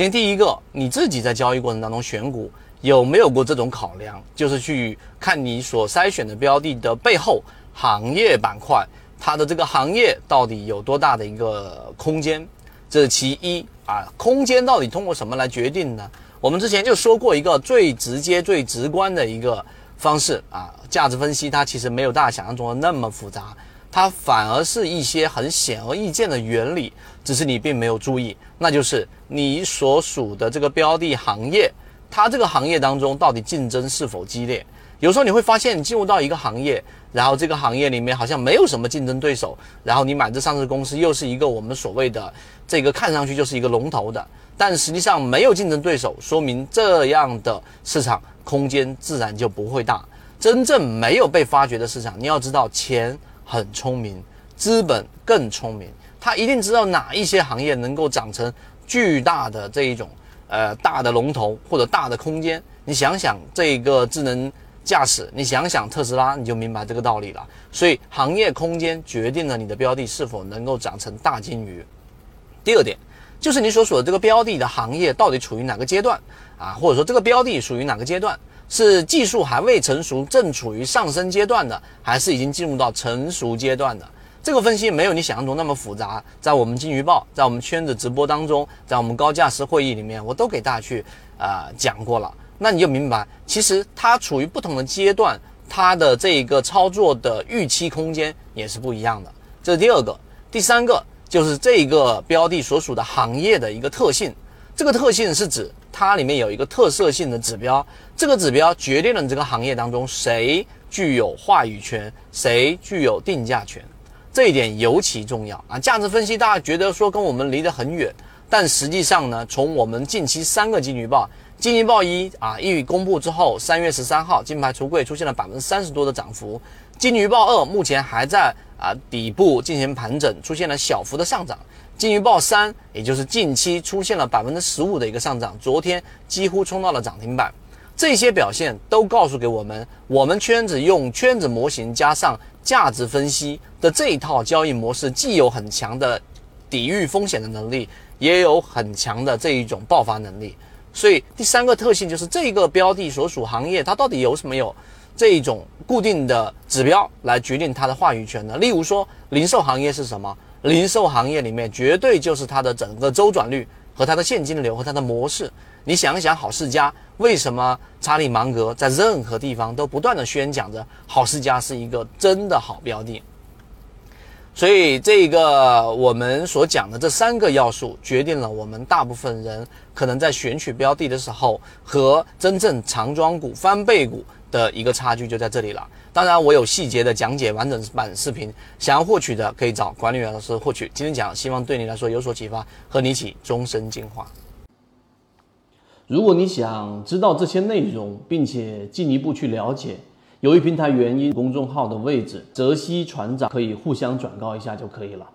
首先第一个，你自己在交易过程当中选股有没有过这种考量？就是去看你所筛选的标的的背后行业板块，它的这个行业到底有多大的一个空间？这是其一啊。空间到底通过什么来决定呢？我们之前就说过一个最直接、最直观的一个方式啊，价值分析它其实没有大家想象中的那么复杂。它反而是一些很显而易见的原理，只是你并没有注意，那就是你所属的这个标的行业，它这个行业当中到底竞争是否激烈？有时候你会发现，你进入到一个行业，然后这个行业里面好像没有什么竞争对手，然后你买这上市公司又是一个我们所谓的这个看上去就是一个龙头的，但实际上没有竞争对手，说明这样的市场空间自然就不会大。真正没有被发掘的市场，你要知道钱。很聪明，资本更聪明，他一定知道哪一些行业能够长成巨大的这一种呃大的龙头或者大的空间。你想想这个智能驾驶，你想想特斯拉，你就明白这个道理了。所以行业空间决定了你的标的是否能够长成大金鱼。第二点就是你所属的这个标的的行业到底处于哪个阶段啊，或者说这个标的属于哪个阶段？是技术还未成熟，正处于上升阶段的，还是已经进入到成熟阶段的？这个分析没有你想象中那么复杂。在我们金鱼报，在我们圈子直播当中，在我们高价值会议里面，我都给大家去啊讲过了。那你就明白，其实它处于不同的阶段，它的这一个操作的预期空间也是不一样的。这是第二个，第三个就是这个标的所属的行业的一个特性。这个特性是指它里面有一个特色性的指标，这个指标决定了你这个行业当中谁具有话语权，谁具有定价权，这一点尤其重要啊！价值分析大家觉得说跟我们离得很远，但实际上呢，从我们近期三个金鱼报，金鱼报一啊一公布之后，三月十三号金牌橱柜出现了百分之三十多的涨幅，金鱼报二目前还在啊底部进行盘整，出现了小幅的上涨。金鱼报三，也就是近期出现了百分之十五的一个上涨，昨天几乎冲到了涨停板。这些表现都告诉给我们，我们圈子用圈子模型加上价值分析的这一套交易模式，既有很强的抵御风险的能力，也有很强的这一种爆发能力。所以第三个特性就是这个标的所属行业，它到底有什么有这一种固定的指标来决定它的话语权呢？例如说，零售行业是什么？零售行业里面绝对就是它的整个周转率和它的现金流和它的模式。你想一想，好世家为什么查理芒格在任何地方都不断的宣讲着好世家是一个真的好标的？所以这个我们所讲的这三个要素，决定了我们大部分人可能在选取标的的时候和真正长庄股翻倍股。的一个差距就在这里了。当然，我有细节的讲解完整版视频，想要获取的可以找管理员老师获取。今天讲，希望对你来说有所启发，和你一起终身进化。如果你想知道这些内容，并且进一步去了解，由于平台原因，公众号的位置，泽西船长可以互相转告一下就可以了。